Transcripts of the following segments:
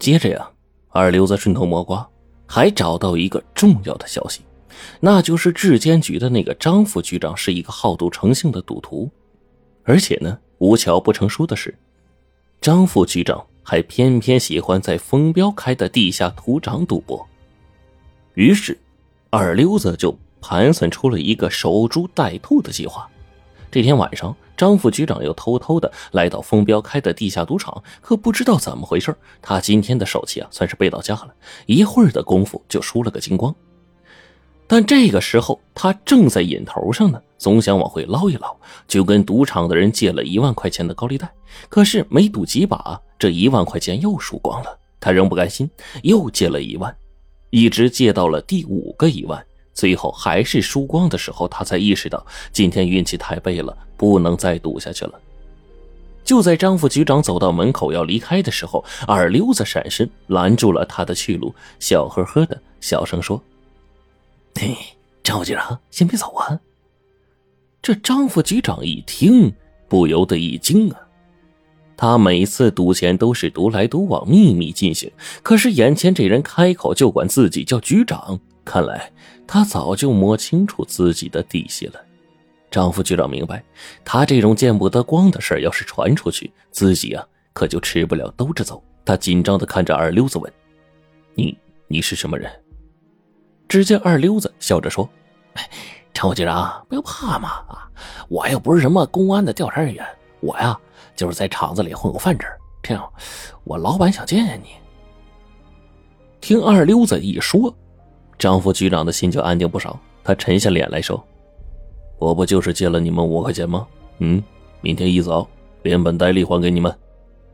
接着呀，二流子顺藤摸瓜，还找到一个重要的消息，那就是质监局的那个张副局长是一个好赌成性的赌徒，而且呢，无巧不成书的是，张副局长还偏偏喜欢在风标开的地下赌场赌博。于是，二溜子就盘算出了一个守株待兔的计划。这天晚上，张副局长又偷偷的来到风标开的地下赌场，可不知道怎么回事，他今天的手气啊，算是背到家了。一会儿的功夫就输了个精光。但这个时候，他正在瘾头上呢，总想往回捞一捞，就跟赌场的人借了一万块钱的高利贷。可是没赌几把，这一万块钱又输光了。他仍不甘心，又借了一万，一直借到了第五个一万。最后还是输光的时候，他才意识到今天运气太背了，不能再赌下去了。就在张副局长走到门口要离开的时候，二溜子闪身拦住了他的去路，笑呵呵的小声说：“嘿，张副局长，先别走啊。”这张副局长一听，不由得一惊啊。他每次赌钱都是独来独往，秘密进行，可是眼前这人开口就管自己叫局长，看来……他早就摸清楚自己的底细了。张副局长明白，他这种见不得光的事要是传出去，自己啊可就吃不了兜着走。他紧张的看着二溜子问：“你你是什么人？”只见二溜子笑着说：“张副局长，不要怕嘛啊！我又不是什么公安的调查人员，我呀就是在厂子里混口饭吃。这样，我老板想见见你。”听二溜子一说。张副局长的心就安定不少，他沉下脸来说：“我不就是借了你们五块钱吗？嗯，明天一早连本带利还给你们。”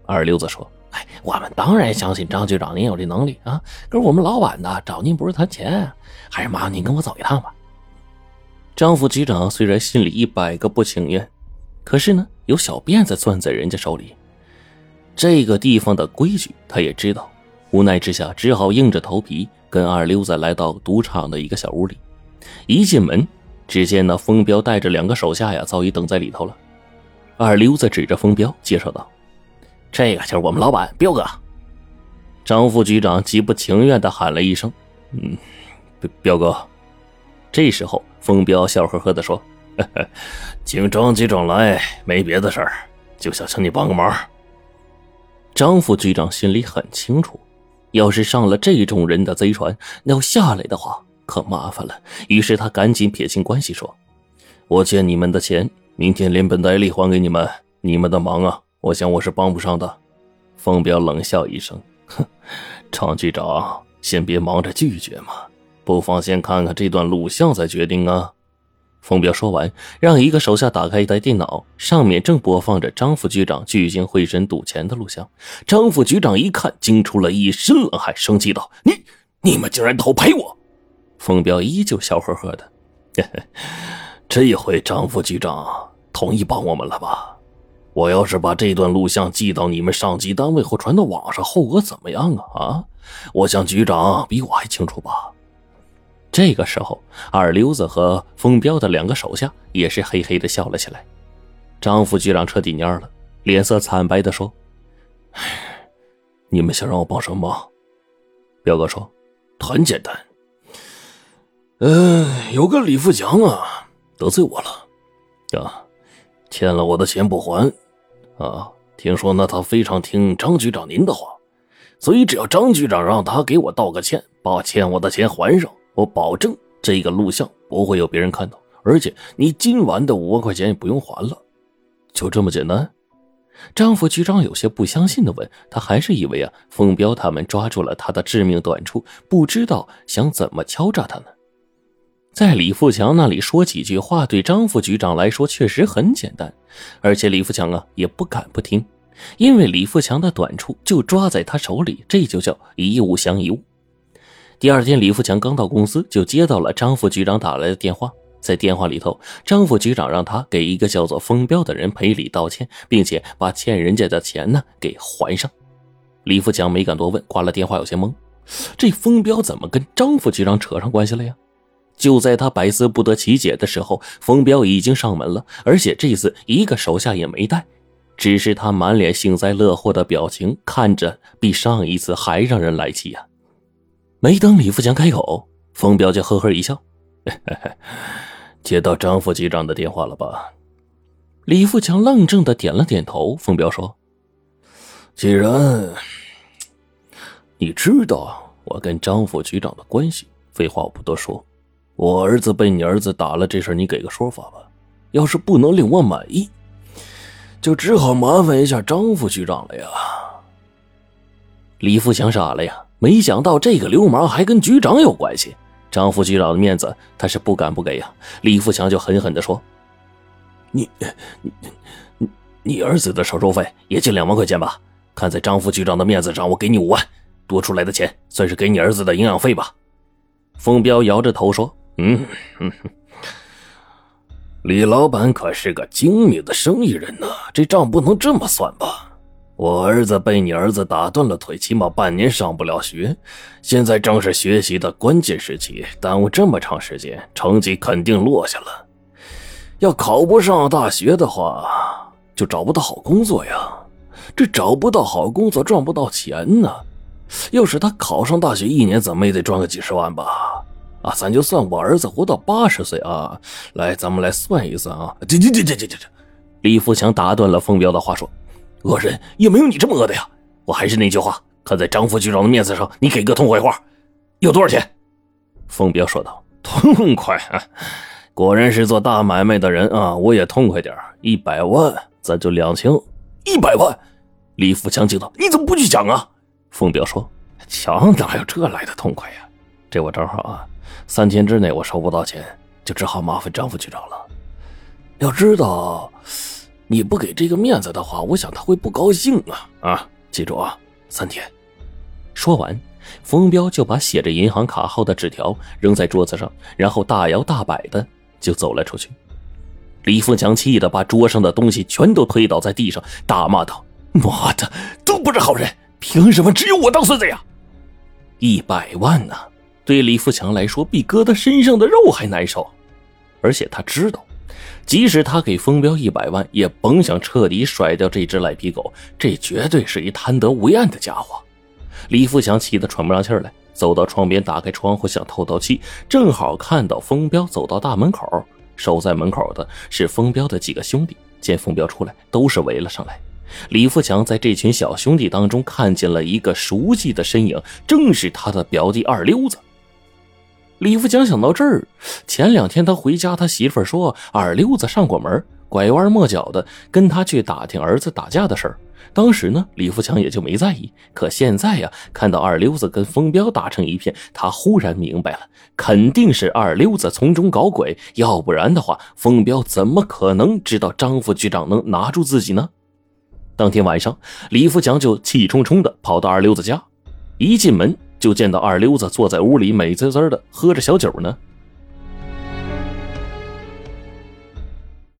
二溜子说：“哎，我们当然相信张局长您有这能力啊，可是我们老板呢找您不是谈钱，还是麻烦您跟我走一趟吧。”张副局长虽然心里一百个不情愿，可是呢有小辫子攥在人家手里，这个地方的规矩他也知道，无奈之下只好硬着头皮。跟二溜子来到赌场的一个小屋里，一进门，只见那风彪带着两个手下呀，早已等在里头了。二溜子指着风彪介绍道：“这个就是我们老板彪哥。”张副局长极不情愿的喊了一声：“嗯，彪彪哥。”这时候，风彪笑呵呵的说：“ 请张局长来，没别的事儿，就想请你帮个忙。”张副局长心里很清楚。要是上了这种人的贼船，要下来的话可麻烦了。于是他赶紧撇清关系说：“我欠你们的钱，明天连本带利还给你们。你们的忙啊，我想我是帮不上的。”风彪冷笑一声：“哼，常局长，先别忙着拒绝嘛，不妨先看看这段录像再决定啊。”冯彪说完，让一个手下打开一台电脑，上面正播放着张副局长聚精会神赌钱的录像。张副局长一看，惊出了一身冷汗，生气道：“你你们竟然偷拍我！”冯彪依旧笑呵呵的：“这回张副局长同意帮我们了吧？我要是把这段录像寄到你们上级单位或传到网上，后果怎么样啊？啊？我想局长比我还清楚吧。”这个时候，二溜子和风彪的两个手下也是嘿嘿的笑了起来。张副局长彻底蔫了，脸色惨白的说：“你们想让我帮什么忙？”彪哥说：“很简单，嗯，有个李富强啊，得罪我了，啊，欠了我的钱不还，啊，听说呢他非常听张局长您的话，所以只要张局长让他给我道个歉，把欠我的钱还上。”我保证这个录像不会有别人看到，而且你今晚的五万块钱也不用还了，就这么简单。张副局长有些不相信的问，他还是以为啊，凤彪他们抓住了他的致命短处，不知道想怎么敲诈他呢。在李富强那里说几句话，对张副局长来说确实很简单，而且李富强啊也不敢不听，因为李富强的短处就抓在他手里，这就叫一物降一物。第二天，李富强刚到公司，就接到了张副局长打来的电话。在电话里头，张副局长让他给一个叫做风彪的人赔礼道歉，并且把欠人家的钱呢给还上。李富强没敢多问，挂了电话有些懵，这风彪怎么跟张副局长扯上关系了呀？就在他百思不得其解的时候，风彪已经上门了，而且这次一个手下也没带。只是他满脸幸灾乐祸的表情，看着比上一次还让人来气呀。没等李富强开口，冯彪就呵呵一笑：“ 接到张副局长的电话了吧？”李富强愣怔的点了点头。冯彪说：“既然你知道我跟张副局长的关系，废话我不多说。我儿子被你儿子打了这事，你给个说法吧。要是不能令我满意。”就只好麻烦一下张副局长了呀。李富强傻了呀，没想到这个流氓还跟局长有关系。张副局长的面子他是不敢不给呀。李富强就狠狠的说：“你你你儿子的手术费也就两万块钱吧？看在张副局长的面子上，我给你五万，多出来的钱算是给你儿子的营养费吧。”风彪摇着头说：“嗯。”李老板可是个精明的生意人呢，这账不能这么算吧？我儿子被你儿子打断了腿，起码半年上不了学，现在正是学习的关键时期，耽误这么长时间，成绩肯定落下了。要考不上大学的话，就找不到好工作呀。这找不到好工作，赚不到钱呢。要是他考上大学，一年怎么也得赚个几十万吧？啊，咱就算我儿子活到八十岁啊！来，咱们来算一算啊！这这这这这这！李富强打断了冯彪的话说：“恶人也没有你这么恶的呀！我还是那句话，看在张副局长的面子上，你给个痛快话，要多少钱？”冯彪说道：“痛快！果然是做大买卖的人啊！我也痛快点一百万，咱就两清。一百万！”李富强惊道：“你怎么不去抢啊？”冯彪说：“抢哪有这来的痛快呀？这我正好啊。”三天之内我收不到钱，就只好麻烦张副局长了。要知道，你不给这个面子的话，我想他会不高兴啊！啊，记住啊，三天。说完，冯彪就把写着银行卡号的纸条扔在桌子上，然后大摇大摆的就走了出去。李富强气得把桌上的东西全都推倒在地上，大骂道：“妈的，都不是好人，凭什么只有我当孙子呀？一百万呢！”对李富强来说，比割他身上的肉还难受，而且他知道，即使他给封彪一百万，也甭想彻底甩掉这只赖皮狗。这绝对是一贪得无厌的家伙。李富强气得喘不上气来，走到窗边，打开窗户想透透气，正好看到封彪走到大门口，守在门口的是封彪的几个兄弟，见封彪出来，都是围了上来。李富强在这群小兄弟当中看见了一个熟悉的身影，正是他的表弟二溜子。李富强想到这儿，前两天他回家，他媳妇说二溜子上过门，拐弯抹角的跟他去打听儿子打架的事儿。当时呢，李富强也就没在意。可现在呀，看到二溜子跟风彪打成一片，他忽然明白了，肯定是二溜子从中搞鬼，要不然的话，风彪怎么可能知道张副局长能拿住自己呢？当天晚上，李富强就气冲冲的跑到二溜子家，一进门。就见到二溜子坐在屋里，美滋滋的喝着小酒呢。